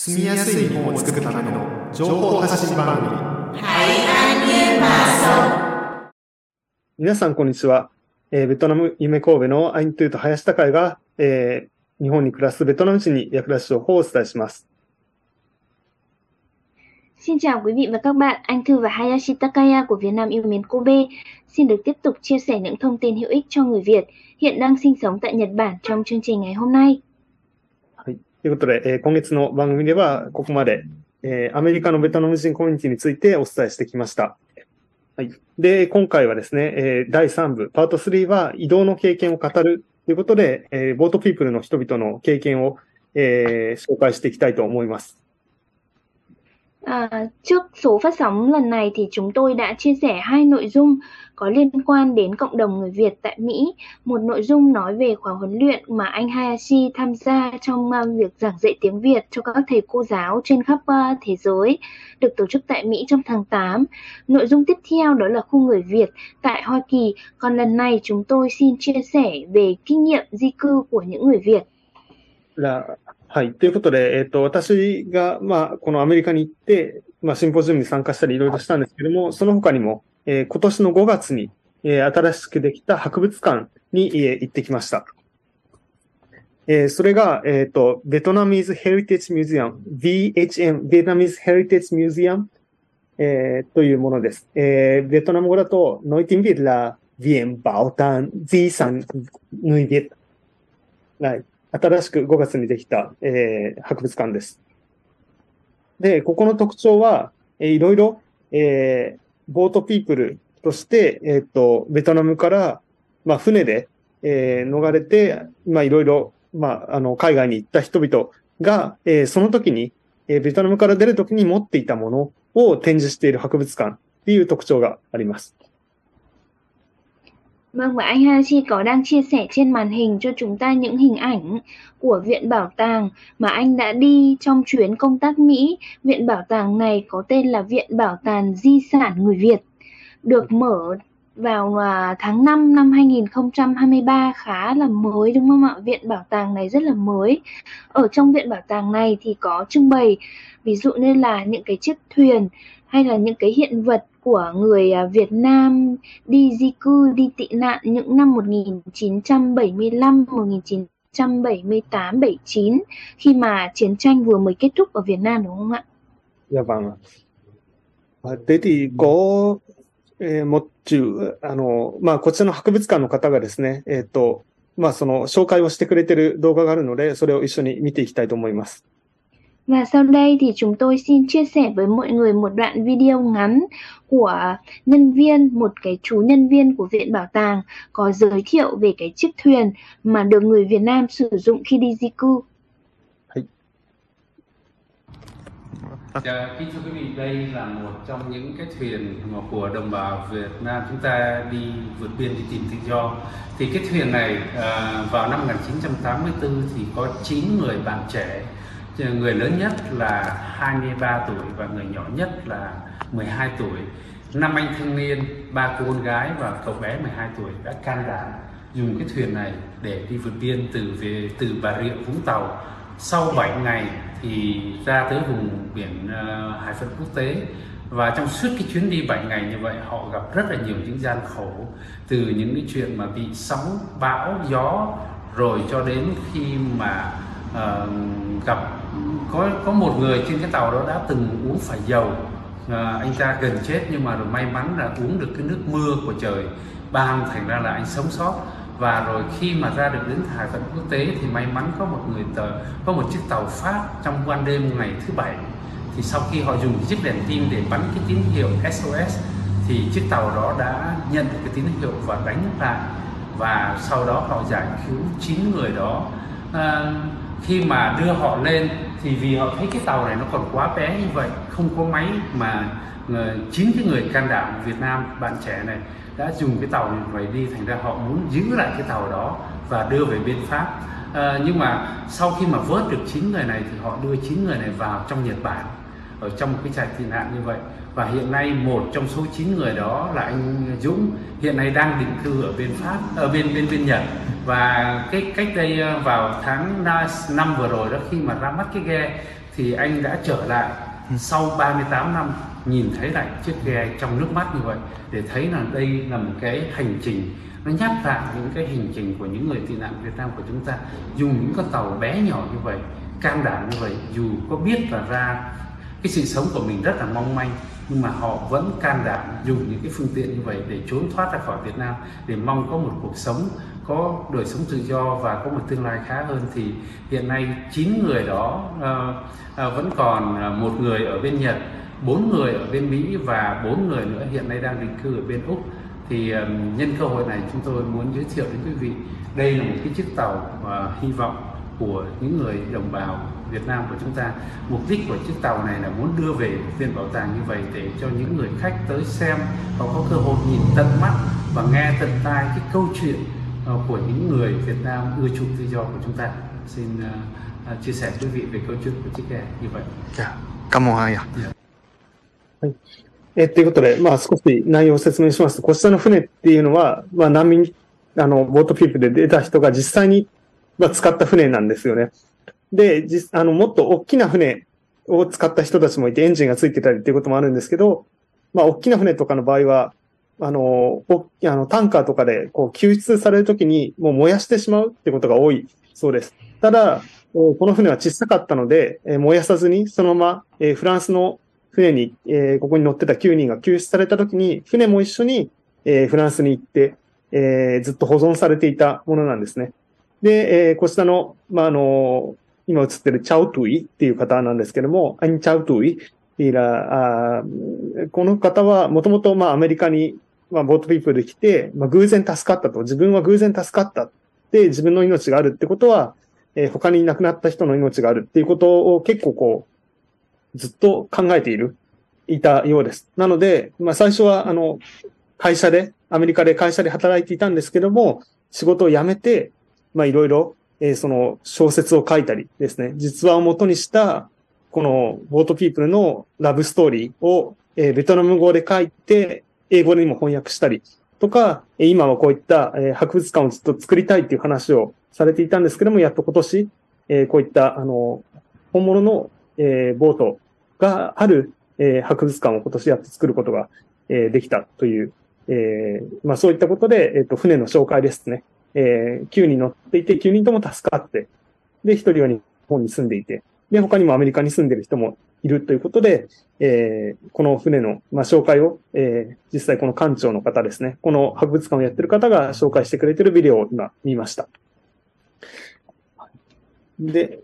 住みやすい日本を作るための情報発信番組皆さん、こんにちは。えーベトナム夢神戸のアイントゥーと林高井が、えー日本に暮らすベトナム人に役立つ情報をお伝えします。Xin chào quý vị và các bạn, anh Thư và Hayashi Takaya của Việt Nam yêu mến Kobe xin được tiếp tục chia sẻ những thông tin hữu ích cho người Việt hiện đang sinh sống tại Nhật Bản trong chương trình ngày hôm nay. ということで、えー今月の番組では、ここまで、えーアメリカのベトナム人コミュニティについてお伝えしてきました。はい。で、今回はですね、えー第3部、パート3は移動の経験を語るということで、えーボートピープルの人々の経験を、えー紹介していきたいと思います。À, trước số phát sóng lần này thì chúng tôi đã chia sẻ hai nội dung có liên quan đến cộng đồng người Việt tại Mỹ. Một nội dung nói về khóa huấn luyện mà anh Hayashi tham gia trong à, việc giảng dạy tiếng Việt cho các thầy cô giáo trên khắp à, thế giới, được tổ chức tại Mỹ trong tháng 8. Nội dung tiếp theo đó là khu người Việt tại Hoa Kỳ. Còn lần này chúng tôi xin chia sẻ về kinh nghiệm di cư của những người Việt. Là はい。ということで、えっ、と、私が、まあ、このアメリカに行って、まあ、シンポジウムに参加したりいろいろしたんですけども、その他にも、えー今年の5月に、えー新しくできた博物館に、えー行ってきました。えーそれが、えっ、と、ベトナミーズ・ヘリテージ・ミュージアム、VHM、ベトナミーズ・ヘリテージ・ミュージアム、えーというものです。えーベトナム語だと、ノイティンビッラ、viện bảo tàng di sản người Việt。はい。新しく5月にできた、えー博物館です。で、ここの特徴は、えーいろいろ、えーボートピープルとして、えっ、と、ベトナムから、まあ、船で、えー逃れて、まあ、いろいろ、まあ、あの、海外に行った人々が、えーその時に、えーベトナムから出る時に持っていたものを展示している博物館っていう特徴があります。Vâng và anh Hachi có đang chia sẻ trên màn hình cho chúng ta những hình ảnh của Viện Bảo tàng mà anh đã đi trong chuyến công tác Mỹ. Viện Bảo tàng này có tên là Viện Bảo tàng Di sản Người Việt, được mở vào à, tháng 5 năm 2023 khá là mới đúng không ạ? Viện Bảo tàng này rất là mới. Ở trong Viện Bảo tàng này thì có trưng bày ví dụ như là những cái chiếc thuyền hay là những cái hiện vật của người à, Việt Nam đi di cư, đi tị nạn những năm 1975, 1978, 79 khi mà chiến tranh vừa mới kết thúc ở Việt Nam đúng không ạ? Dạ vâng. À, Thế thì cóえーもっちゅう、あの、まあ、こちらの博物館の方がですね、えっ、と、まあ、その、紹介をしてくれてる動画があるので、それを一緒に見ていきたいと思います。 Và sau đây thì chúng tôi xin chia sẻ với mọi người một đoạn video ngắn của nhân viên, một cái chú nhân viên của Viện Bảo tàng có giới thiệu về cái chiếc thuyền mà được người Việt Nam sử dụng khi đi di cư. Dạ, kính thưa quý vị, đây là một trong những cái thuyền mà của đồng bào Việt Nam chúng ta đi vượt biên đi tìm tự do. Thì cái thuyền này à, vào năm 1984 thì có 9 người bạn trẻ, người lớn nhất là 23 tuổi và người nhỏ nhất là 12 tuổi. Năm anh thanh niên, ba cô con gái và cậu bé 12 tuổi đã can đảm dùng cái thuyền này để đi vượt biên từ về từ Bà Rịa Vũng Tàu sau 7 ngày thì ra tới vùng biển uh, hải phận quốc tế và trong suốt cái chuyến đi 7 ngày như vậy họ gặp rất là nhiều những gian khổ từ những cái chuyện mà bị sóng bão gió rồi cho đến khi mà uh, gặp có có một người trên cái tàu đó đã từng uống phải dầu. À, anh ta gần chết nhưng mà rồi may mắn là uống được cái nước mưa của trời ban thành ra là anh sống sót. Và rồi khi mà ra được đến hải phận quốc tế thì may mắn có một người tờ có một chiếc tàu pháp trong ban đêm ngày thứ bảy. Thì sau khi họ dùng chiếc đèn tin để bắn cái tín hiệu SOS thì chiếc tàu đó đã nhận được cái tín hiệu và đánh lại. Và sau đó họ giải cứu chín người đó. À, khi mà đưa họ lên thì vì họ thấy cái tàu này nó còn quá bé như vậy không có máy mà ờ, chính cái người can đảm Việt Nam bạn trẻ này đã dùng cái tàu này vậy đi thành ra họ muốn giữ lại cái tàu đó và đưa về bên Pháp. À, nhưng mà sau khi mà vớt được chín người này thì họ đưa chín người này vào trong Nhật Bản ở trong một cái trại tị nạn như vậy và hiện nay một trong số 9 người đó là anh Dũng hiện nay đang định cư ở bên Pháp ở bên bên bên Nhật. Và cái cách đây ờ, vào tháng 5 vừa rồi đó khi mà ra mắt cái ghe thì anh đã trở lại ừ. sau 38 năm nhìn thấy lại chiếc ghe trong nước mắt như vậy để thấy là đây là một cái hành trình. Nó nhắc lại những cái hành trình của những người tị nạn Việt Nam của chúng ta. Dùng những con tàu bé nhỏ như vậy can đảm như vậy dù có biết là ra cái sự sống của mình rất là mong manh nhưng mà họ vẫn can đảm dùng những cái phương tiện như vậy để trốn thoát ra khỏi Việt Nam để mong có một cuộc sống có đời sống tự do và có một tương lai khá hơn. Thì hiện nay 9 người đó uh, uh, vẫn còn ờ, một người ở bên Nhật bốn người ở bên Mỹ và bốn người nữa hiện nay đang định cư ở bên Úc. Thì um, nhân cơ hội này chúng tôi muốn giới thiệu đến quý vị đây là một cái chiếc tàu uh, hy vọng của những người đồng bào Việt Nam của chúng ta mục đích của chiếc tàu này là muốn đưa về viện bảo tàng như vậy để cho những người khách tới xem và có cơ hội nhìn tận mắt và nghe tận tai cái câu chuyện uh, của những người Việt Nam ưa chuộng tự do của chúng ta xin uh, uh, chia sẻ quý vị về câu chuyện của chiếc ghe như vậy. Yeah. カモハヤ。はい。えー、ということで、まあ少し内容を説明しますと、こちらの船っていうのは、まあ難民、あの、ボートピープで出た人が実際に、まあ、使った船なんですよね。 で、実、あの、もっと大きな船を使った人たちもいて、エンジンがついてたりっていうこともあるんですけど、まあ、大きな船とかの場合は、あの、おあのタンカーとかでこう救出されるときにもう燃やしてしまうってことが多いそうです。ただ、この船は小さかったので、燃やさずにそのままフランスの船に、え、ここに乗ってた9人が救出された時に、船も一緒に、え、フランスに行って、え、ずっと保存されていたものなんですね。で、えー、こちらの、まあ、あの、今映ってるチャウトゥイっていう方なんですけども、アンチャウトゥイいら、あこの方はもともとまあアメリカに、まあ、ボートピープルで来て、まあ、偶然助かったと。自分は偶然助かったって自分の命があるってことは、えー、他に亡くなった人の命があるっていうことを結構こう、ずっと考えている、いたようです。なので、まあ最初は、あの、会社で、アメリカで会社で働いていたんですけども、仕事を辞めて、まあいろいろ、えー、その小説を書いたりですね、実話を元にした、このボートピープルのラブストーリーを、えー、ベトナム語で書いて、英語にも翻訳したりとか、今はこういった、えー、博物館をずっと作りたいっていう話をされていたんですけども、やっと今年、えー、こういった、あの、本物のえー、ボートがある、えー、博物館を今年やって作ることが、えー、できたという、えー、まあそういったことで、えっ、ー、と、船の紹介ですね。えー、9人乗っていて、9人とも助かって、で、1人は日本に住んでいて、で、他にもアメリカに住んでる人もいるということで、えー、この船の、まあ、紹介を、えー、実際この館長の方ですね、この博物館をやってる方が紹介してくれてるビデオを今見ました。で、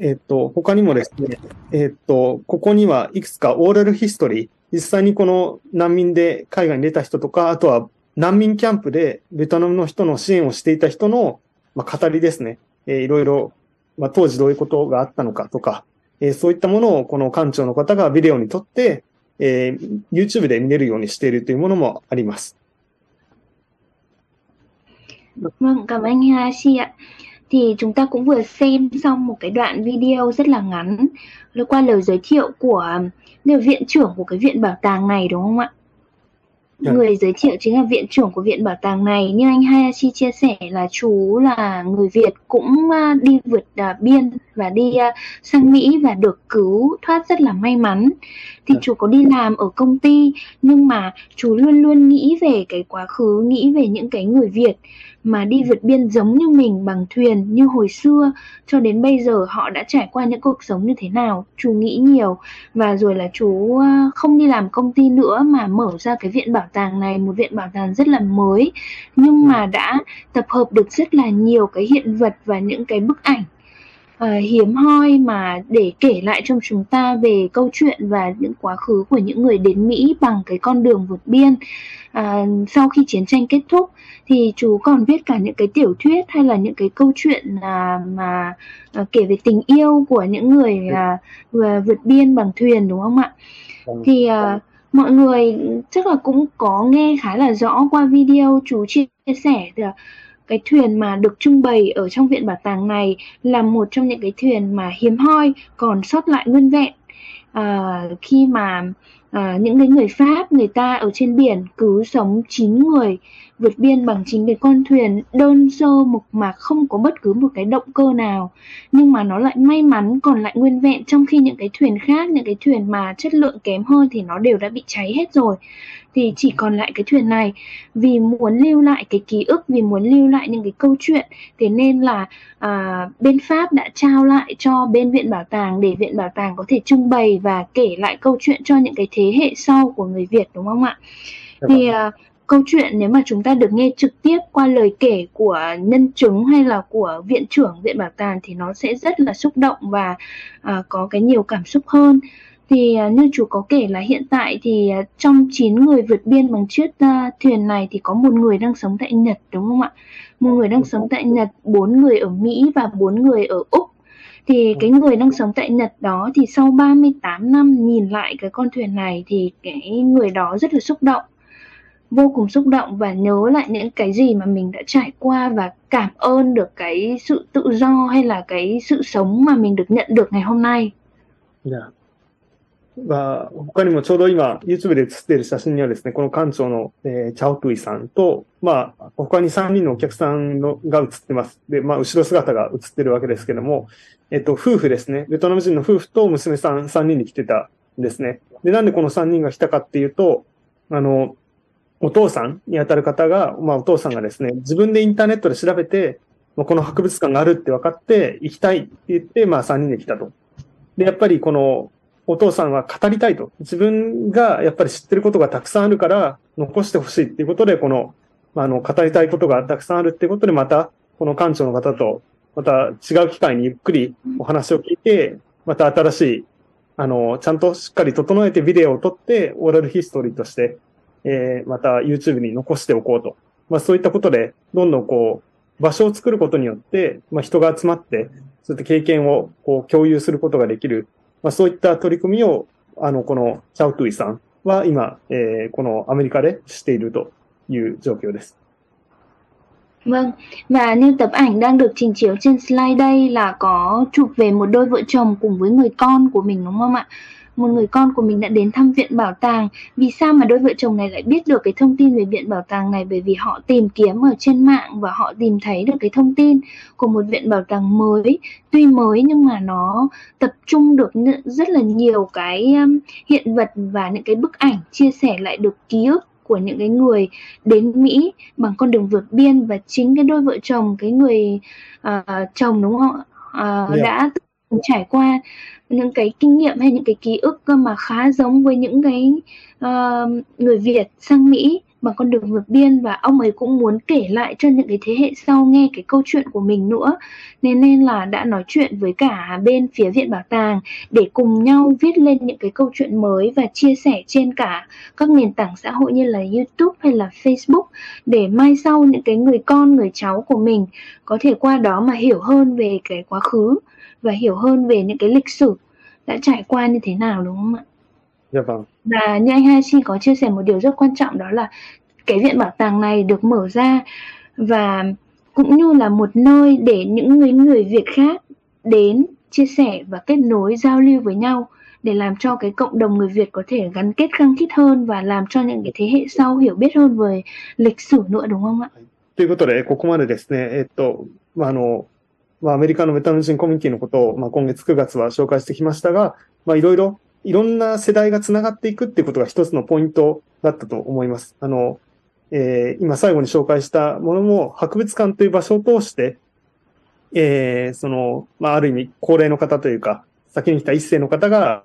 えっ、と、他にもですね、えっ、と、ここにはいくつかオーラルヒストリー、実際にこの難民で海外に出た人とか、あとは難民キャンプでベトナムの人の支援をしていた人の、まあ、語りですね。えー、いろいろ、まあ、当時どういうことがあったのかとか、えー、そういったものをこの館長の方がビデオに撮って、えー、YouTube で見れるようにしているというものもあります。Vâng, cảm ơn Hashi ạ. thì chúng ta cũng vừa xem xong một cái đoạn video rất là ngắn liên quan lời giới thiệu của viện trưởng của cái viện bảo tàng này đúng không ạ? Dạ. Người giới thiệu chính là viện trưởng của viện bảo tàng này. Như anh Hayashi chia sẻ là chú là người Việt cũng đi vượt biên và đi sang Mỹ và được cứu thoát rất là may mắn. Thì. Dạ. chú có đi làm ở công ty nhưng mà chú luôn luôn nghĩ về cái quá khứ, nghĩ về những cái người Việt mà đi vượt biên giống như mình bằng thuyền như hồi xưa cho đến bây giờ họ đã trải qua những cuộc sống như thế nào chú nghĩ nhiều và rồi là chú không đi làm công ty nữa mà mở ra cái viện bảo tàng này một viện bảo tàng rất là mới nhưng mà đã tập hợp được rất là nhiều cái hiện vật và những cái bức ảnh uh, hiếm hoi mà để kể lại trong chúng ta về câu chuyện và những quá khứ của những người đến Mỹ bằng cái con đường vượt biên uh, sau khi chiến tranh kết thúc thì chú còn viết cả những cái tiểu thuyết hay là những cái câu chuyện uh, mà uh, kể về tình yêu của những người uh, vượt biên bằng thuyền đúng không ạ? Vâng. Thì uh, mọi người chắc là cũng có nghe khá là rõ qua video chú chia sẻ được cái thuyền mà được trưng bày ở trong viện bảo tàng này là một trong những cái thuyền mà hiếm hoi, còn sót lại nguyên vẹn uh, khi mà uh, những cái người Pháp người ta ở trên biển cứu sống 9 người vượt biên bằng chính cái con thuyền đơn sơ mục mà không có bất cứ một cái động cơ nào. Nhưng mà nó lại may mắn còn lại nguyên vẹn trong khi những cái thuyền khác những cái thuyền mà chất lượng kém hơn thì nó đều đã bị cháy hết rồi. Thì chỉ còn lại cái thuyền này. Vì muốn lưu lại cái ký ức vì muốn lưu lại những cái câu chuyện thế nên là à, bên Pháp đã trao lại cho bên viện bảo tàng để viện bảo tàng có thể trưng bày và kể lại câu chuyện cho những cái thế hệ sau của người Việt đúng không ạ? Thì à, câu chuyện nếu mà chúng ta được nghe trực tiếp qua lời kể của nhân chứng hay là của viện trưởng viện bảo tàng thì nó sẽ rất là xúc động và à, có cái nhiều cảm xúc hơn thì à, như chú có kể là hiện tại thì à, trong 9 người vượt biên bằng chiếc uh, thuyền này thì có một người đang sống tại Nhật đúng không ạ? Một người đang sống tại Nhật, bốn người ở Mỹ và bốn người ở Úc. Thì cái người đang sống tại Nhật đó thì sau 38 năm nhìn lại cái con thuyền này thì cái người đó rất là xúc động vô cùng xúc động và nhớ lại những cái gì mà mình đã trải qua và cảm ơn được cái sự tự do hay là cái sự sống mà mình được nhận được ngày hôm nay. Yeah. が、他にもちょうど今、YouTube で写っている写真にはですね、この館長の、えー、チャオトゥイさんと、まあ、他に3人のお客さんのが写ってます。で、まあ、後ろ姿が写ってるわけですけども、えっと、夫婦ですね。ベトナム人の夫婦と娘さん3人に来てたんですね。で、なんでこの3人が来たかっていうと、あの、お父さんにあたる方が、まあ、お父さんがですね、自分でインターネットで調べて、この博物館があるって分かって行きたいって言って、まあ3人で来たと。で、やっぱりこのお父さんは語りたいと。自分がやっぱり知ってることがたくさんあるから残してほしいっていうことで、この、あの、語りたいことがたくさんあるっていうことで、また、この館長の方と、また違う機会にゆっくりお話を聞いて、また新しい、あの、ちゃんとしっかり整えてビデオを撮って、オーラルヒストリーとして、えー、また YouTube に残しておこうと。まあそういったことで、どんどんこう、場所を作ることによって、まあ人が集まって、そういった経験をこう共有することができるまあ、そういった取り組みを、あの、このチャオトゥイさんは今、えー、このアメリカでしているという状況です。Vâng, và như tập ảnh đang được trình chiếu trên slide đây là có chụp về một đôi vợ chồng cùng với người con của mình đúng không ạ? Một người con của mình đã đến thăm viện bảo tàng. Vì sao mà đôi vợ chồng này lại biết được cái thông tin về viện bảo tàng này? Bởi vì họ tìm kiếm ở trên mạng và họ tìm thấy được cái thông tin của một viện bảo tàng mới, tuy mới nhưng mà nó tập trung được rất là nhiều cái um, hiện vật và những cái bức ảnh chia sẻ lại được ký ức của những cái người đến Mỹ bằng con đường vượt biên và chính cái đôi vợ chồng cái người uh, chồng đúng không ạ uh, yeah. đã trải qua những cái kinh nghiệm hay những cái ký ức mà khá giống với những cái uh, người Việt sang Mỹ bằng con đường vượt biên và ông ấy cũng muốn kể lại cho những cái thế hệ sau nghe cái câu chuyện của mình nữa. Nên nên là đã nói chuyện với cả bên phía viện bảo tàng để cùng nhau viết lên những cái câu chuyện mới và chia sẻ trên cả các nền tảng xã hội như là YouTube hay là Facebook để mai sau những cái người con người cháu của mình có thể qua đó mà hiểu hơn về cái quá khứ và hiểu hơn về những cái lịch sử đã trải qua như thế nào đúng không ạ? Dạ vâng. Và như anh Hashi có chia sẻ một điều rất quan trọng đó là cái viện bảo tàng này được mở ra và cũng như là một nơi để những người người Việt khác đến chia sẻ và kết nối giao lưu với nhau để làm cho cái cộng đồng người Việt có thể gắn kết khăng khít hơn và làm cho những cái thế hệ sau hiểu biết hơn về lịch sử nữa đúng không ạ? ということで、ここまでですね、えっと、まあ、あの、 まあ、アメリカのベトナム人コミュニティのことを、まあ、今月9月は紹介してきましたが、まあ、いろいろ、いろんな世代が繋がっていくっていうことが一つのポイントだったと思います。あの、えー、今最後に紹介したものも、博物館という場所を通して、えー、その、まあ、ある意味、高齢の方というか、先に来た一世の方が、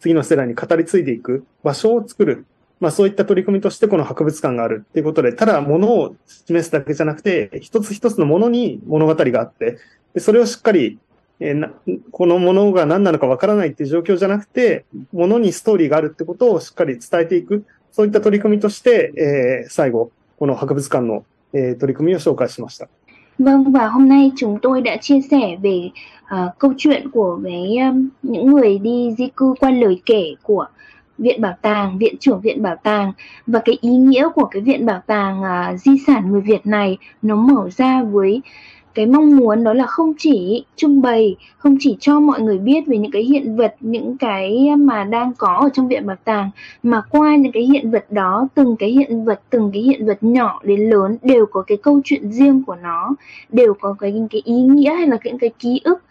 次の世代に語り継いでいく場所を作る。まあそういった取り組みとしてこの博物館があるっていうことで、ただ物を示すだけじゃなくて、一つ一つのものに物語があって、でそれをしっかり、えー、なこのものが何なのかわからないっていう状況じゃなくて、ものにストーリーがあるってことをしっかり伝えていく、そういった取り組みとして、えー、最後、この博物館の、えー、取り組みを紹介しました。Vâng và hôm nay chúng tôi đã chia sẻ về uh, câu chuyện của với um, những người đi di cư qua lời kể của viện bảo tàng, viện trưởng viện bảo tàng và cái ý nghĩa của cái viện bảo tàng uh, di sản người Việt này nó mở ra với cái mong muốn đó là không chỉ trưng bày, không chỉ cho mọi người biết về những cái hiện vật, những cái mà đang có ở trong viện bảo tàng, mà qua những cái hiện vật đó, từng cái hiện vật, từng cái hiện vật nhỏ đến lớn đều có cái câu chuyện riêng của nó, đều có cái cái ý nghĩa hay là những cái ký ức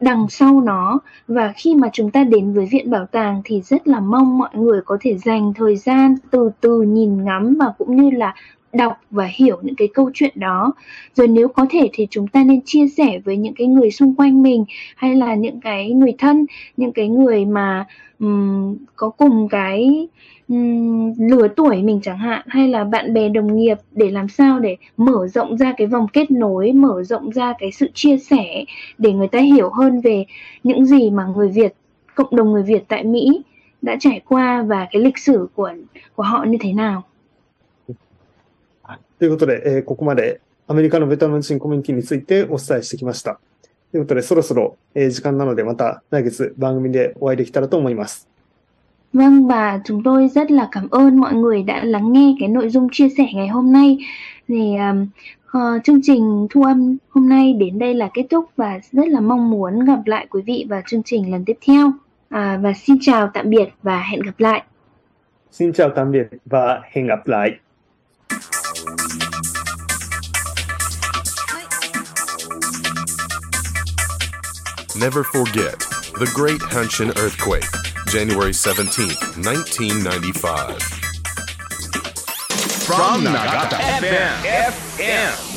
đằng sau nó. Và khi mà chúng ta đến với viện bảo tàng thì rất là mong mọi người có thể dành thời gian từ từ nhìn ngắm và cũng như là đọc và hiểu những cái câu chuyện đó. Rồi nếu có thể thì chúng ta nên chia sẻ với những cái người xung quanh mình hay là những cái người thân những cái người mà um, có cùng cái um, lứa tuổi mình chẳng hạn hay là bạn bè đồng nghiệp để làm sao để mở rộng ra cái vòng kết nối mở rộng ra cái sự chia sẻ để người ta hiểu hơn về những gì mà người Việt cộng đồng người Việt tại Mỹ đã trải qua và cái lịch sử của của họ như thế nào. ということで、えー、ここまでアメリカのベトナム人コミュニティについてお伝えしてきました。ということで、そろそろ、えー、時間なので、また来月番組でお会いできたらと思います。Vâng và chúng tôi rất là cảm ơn mọi người đã lắng nghe cái nội dung chia sẻ ngày hôm nay. Thì um, uh, chương trình thu âm hôm nay đến đây là kết thúc và rất là mong muốn gặp lại quý vị vào chương trình lần tiếp theo. À, và xin chào tạm biệt và hẹn gặp lại. Xin chào tạm biệt và hẹn gặp lại. Never forget the Great Hanshin Earthquake, January 17, 1995. From Nagata FM, FM.